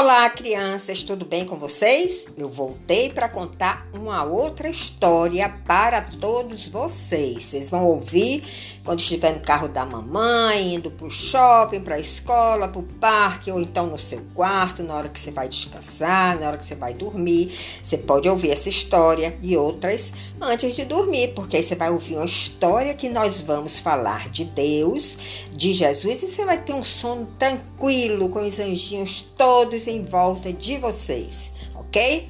Olá, crianças, tudo bem com vocês? Eu voltei para contar uma outra história para todos vocês. Vocês vão ouvir quando estiver no carro da mamãe, indo para o shopping, para a escola, para o parque, ou então no seu quarto, na hora que você vai descansar, na hora que você vai dormir. Você pode ouvir essa história e outras antes de dormir, porque aí você vai ouvir uma história que nós vamos falar de Deus, de Jesus, e você vai ter um sono tranquilo com os anjinhos todos em volta de vocês, ok?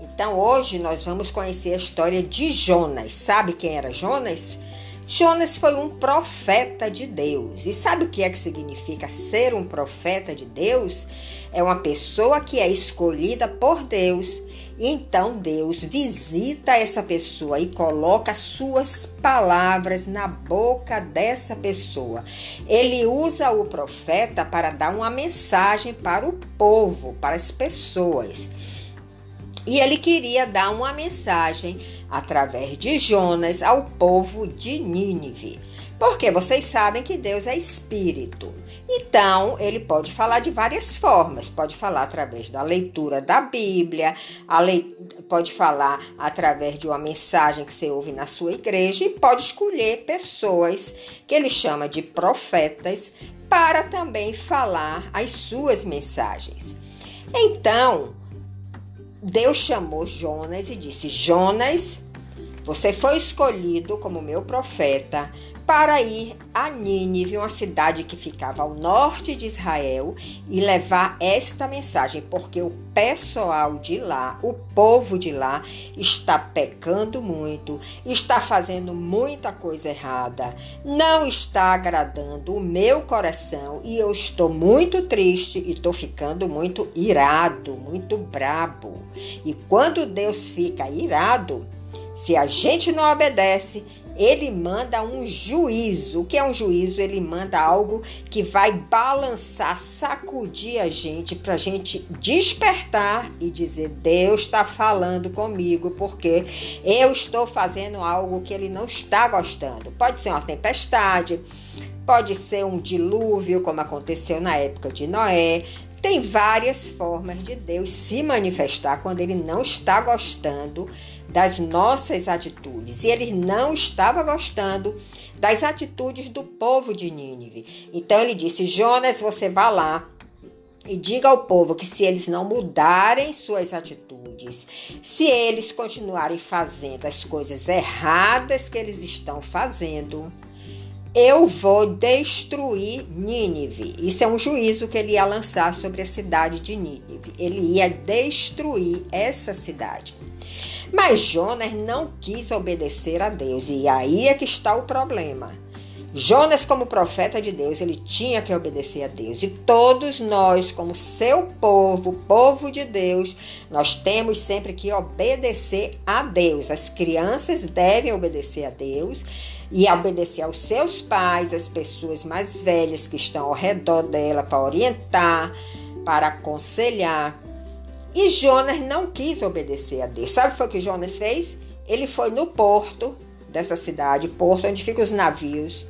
Então hoje nós vamos conhecer a história de Jonas. Sabe quem era Jonas? Jonas foi um profeta de Deus. E sabe o que é que significa ser um profeta de Deus? É uma pessoa que é escolhida por Deus então Deus visita essa pessoa e coloca suas palavras na boca dessa pessoa. Ele usa o profeta para dar uma mensagem para o povo, para as pessoas. E ele queria dar uma mensagem através de Jonas ao povo de Nínive. Porque vocês sabem que Deus é espírito. Então, ele pode falar de várias formas. Pode falar através da leitura da Bíblia, pode falar através de uma mensagem que você ouve na sua igreja e pode escolher pessoas que ele chama de profetas para também falar as suas mensagens. Então, Deus chamou Jonas e disse: Jonas, você foi escolhido como meu profeta para ir a Nínive, uma cidade que ficava ao norte de Israel, e levar esta mensagem, porque o pessoal de lá, o povo de lá, está pecando muito, está fazendo muita coisa errada, não está agradando o meu coração e eu estou muito triste e estou ficando muito irado, muito brabo. E quando Deus fica irado, se a gente não obedece, ele manda um juízo. O que é um juízo? Ele manda algo que vai balançar, sacudir a gente, para a gente despertar e dizer: Deus está falando comigo, porque eu estou fazendo algo que ele não está gostando. Pode ser uma tempestade, pode ser um dilúvio, como aconteceu na época de Noé, tem várias formas de Deus se manifestar quando ele não está gostando das nossas atitudes. E ele não estava gostando das atitudes do povo de Nínive. Então ele disse: Jonas, você vá lá e diga ao povo que se eles não mudarem suas atitudes, se eles continuarem fazendo as coisas erradas que eles estão fazendo, eu vou destruir Nínive. Isso é um juízo que ele ia lançar sobre a cidade de Nínive. Ele ia destruir essa cidade. Mas Jonas não quis obedecer a Deus, e aí é que está o problema. Jonas, como profeta de Deus, ele tinha que obedecer a Deus. E todos nós, como seu povo, povo de Deus, nós temos sempre que obedecer a Deus. As crianças devem obedecer a Deus e obedecer aos seus pais, as pessoas mais velhas que estão ao redor dela para orientar, para aconselhar. E Jonas não quis obedecer a Deus. Sabe o que, Jonas fez? Ele foi no porto dessa cidade, porto onde ficam os navios.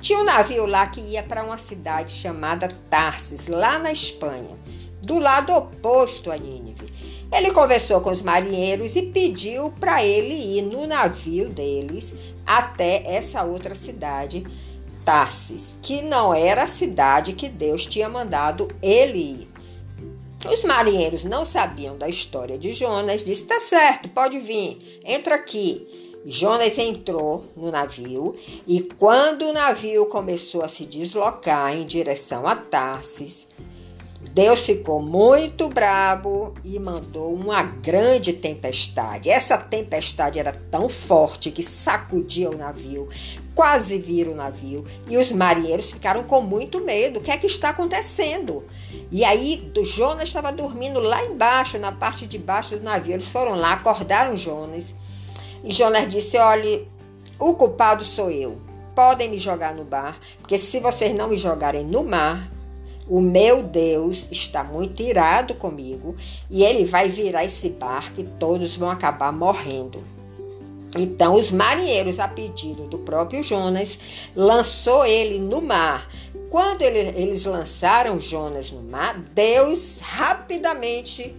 Tinha um navio lá que ia para uma cidade chamada Tarsis, lá na Espanha, do lado oposto a Nínive. Ele conversou com os marinheiros e pediu para ele ir no navio deles até essa outra cidade, Tarsis, que não era a cidade que Deus tinha mandado ele ir. Os marinheiros não sabiam da história de Jonas, disse: "Tá certo, pode vir, entra aqui". Jonas entrou no navio e quando o navio começou a se deslocar em direção a Tarsis, Deus ficou muito bravo e mandou uma grande tempestade. Essa tempestade era tão forte que sacudia o navio, quase vira o navio, e os marinheiros ficaram com muito medo. O que é que está acontecendo? E aí, Jonas estava dormindo lá embaixo, na parte de baixo do navio. Eles foram lá, acordaram Jonas. E Jonas disse: Olhe, o culpado sou eu. Podem me jogar no mar, porque se vocês não me jogarem no mar, o meu Deus está muito irado comigo e ele vai virar esse barco e todos vão acabar morrendo. Então, os marinheiros, a pedido do próprio Jonas, lançou ele no mar. Quando ele, eles lançaram Jonas no mar, Deus rapidamente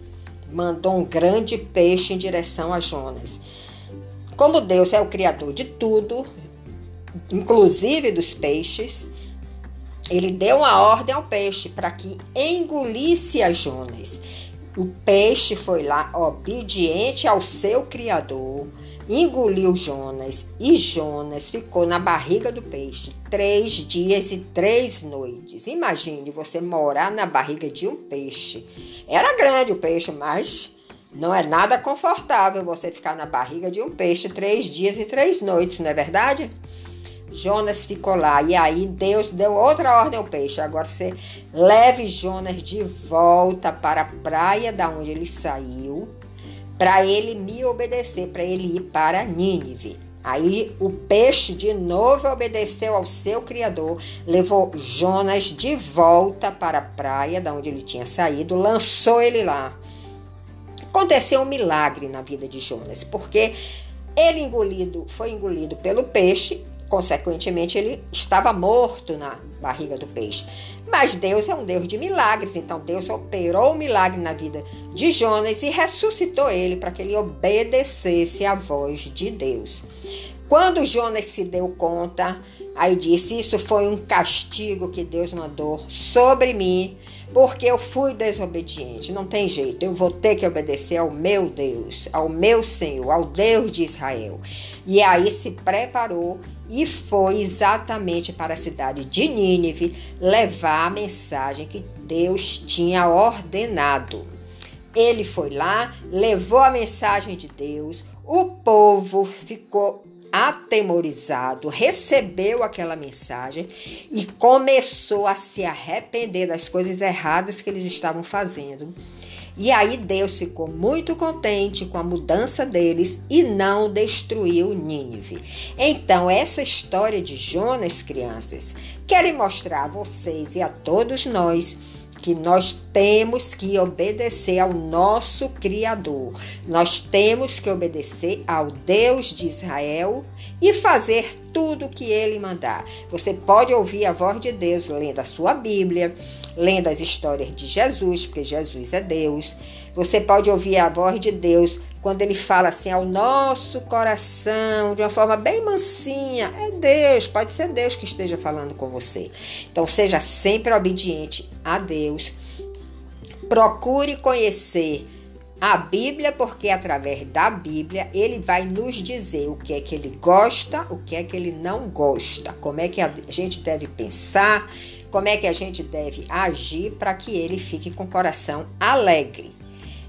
mandou um grande peixe em direção a Jonas. Como Deus é o criador de tudo, inclusive dos peixes, ele deu uma ordem ao peixe para que engolisse a Jonas. O peixe foi lá obediente ao seu criador engoliu Jonas e Jonas ficou na barriga do peixe três dias e três noites. Imagine você morar na barriga de um peixe. Era grande o peixe, mas não é nada confortável você ficar na barriga de um peixe três dias e três noites, não é verdade? Jonas ficou lá e aí Deus deu outra ordem ao peixe. Agora você leve Jonas de volta para a praia da onde ele saiu para ele me obedecer, para ele ir para Nínive. Aí o peixe de novo obedeceu ao seu criador, levou Jonas de volta para a praia da onde ele tinha saído, lançou ele lá. Aconteceu um milagre na vida de Jonas, porque ele engolido, foi engolido pelo peixe Consequentemente, ele estava morto na barriga do peixe. Mas Deus é um Deus de milagres, então Deus operou o um milagre na vida de Jonas e ressuscitou ele para que ele obedecesse à voz de Deus. Quando Jonas se deu conta, aí disse: Isso foi um castigo que Deus mandou sobre mim, porque eu fui desobediente. Não tem jeito, eu vou ter que obedecer ao meu Deus, ao meu Senhor, ao Deus de Israel. E aí se preparou e foi exatamente para a cidade de Nínive levar a mensagem que Deus tinha ordenado. Ele foi lá, levou a mensagem de Deus, o povo ficou atemorizado, recebeu aquela mensagem e começou a se arrepender das coisas erradas que eles estavam fazendo e aí Deus ficou muito contente com a mudança deles e não destruiu Nínive. Então, essa história de Jonas, crianças, quero mostrar a vocês e a todos nós que nós temos que obedecer ao nosso Criador. Nós temos que obedecer ao Deus de Israel e fazer tudo o que ele mandar. Você pode ouvir a voz de Deus lendo a sua Bíblia, lendo as histórias de Jesus, porque Jesus é Deus. Você pode ouvir a voz de Deus quando ele fala assim ao nosso coração, de uma forma bem mansinha, é Deus, pode ser Deus que esteja falando com você. Então seja sempre obediente a Deus. Procure conhecer a Bíblia, porque através da Bíblia ele vai nos dizer o que é que ele gosta, o que é que ele não gosta, como é que a gente deve pensar, como é que a gente deve agir para que ele fique com o coração alegre.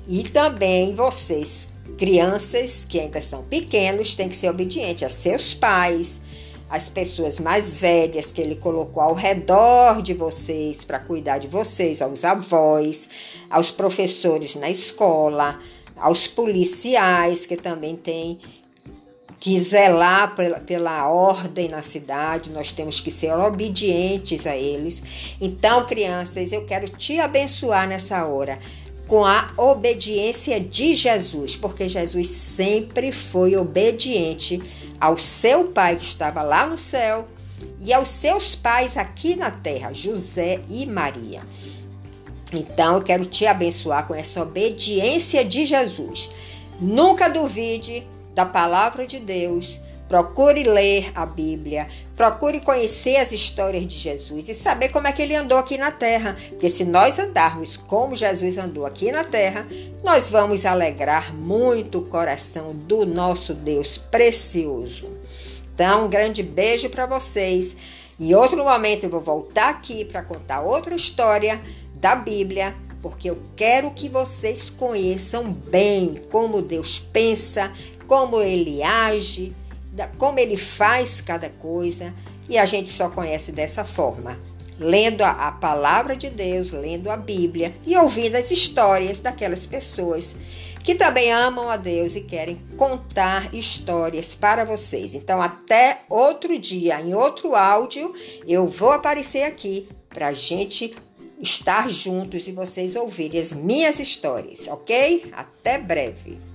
E também vocês Crianças que ainda são pequenos têm que ser obedientes a seus pais, às pessoas mais velhas que ele colocou ao redor de vocês para cuidar de vocês, aos avós, aos professores na escola, aos policiais que também têm que zelar pela, pela ordem na cidade, nós temos que ser obedientes a eles. Então, crianças, eu quero te abençoar nessa hora com a obediência de Jesus, porque Jesus sempre foi obediente ao seu pai que estava lá no céu e aos seus pais aqui na terra, José e Maria. Então eu quero te abençoar com essa obediência de Jesus. Nunca duvide da palavra de Deus Procure ler a Bíblia, procure conhecer as histórias de Jesus e saber como é que ele andou aqui na terra. Porque se nós andarmos como Jesus andou aqui na terra, nós vamos alegrar muito o coração do nosso Deus precioso. Então, um grande beijo para vocês. Em outro momento eu vou voltar aqui para contar outra história da Bíblia, porque eu quero que vocês conheçam bem como Deus pensa, como ele age como ele faz cada coisa, e a gente só conhece dessa forma, lendo a, a, palavra de Deus, lendo a Bíblia e ouvindo as histórias daquelas pessoas que também amam a Deus e querem contar histórias para vocês. Então, até outro dia, em outro áudio, eu vou aparecer aqui para a gente estar juntos e vocês ouvirem as minhas histórias, ok? Até breve!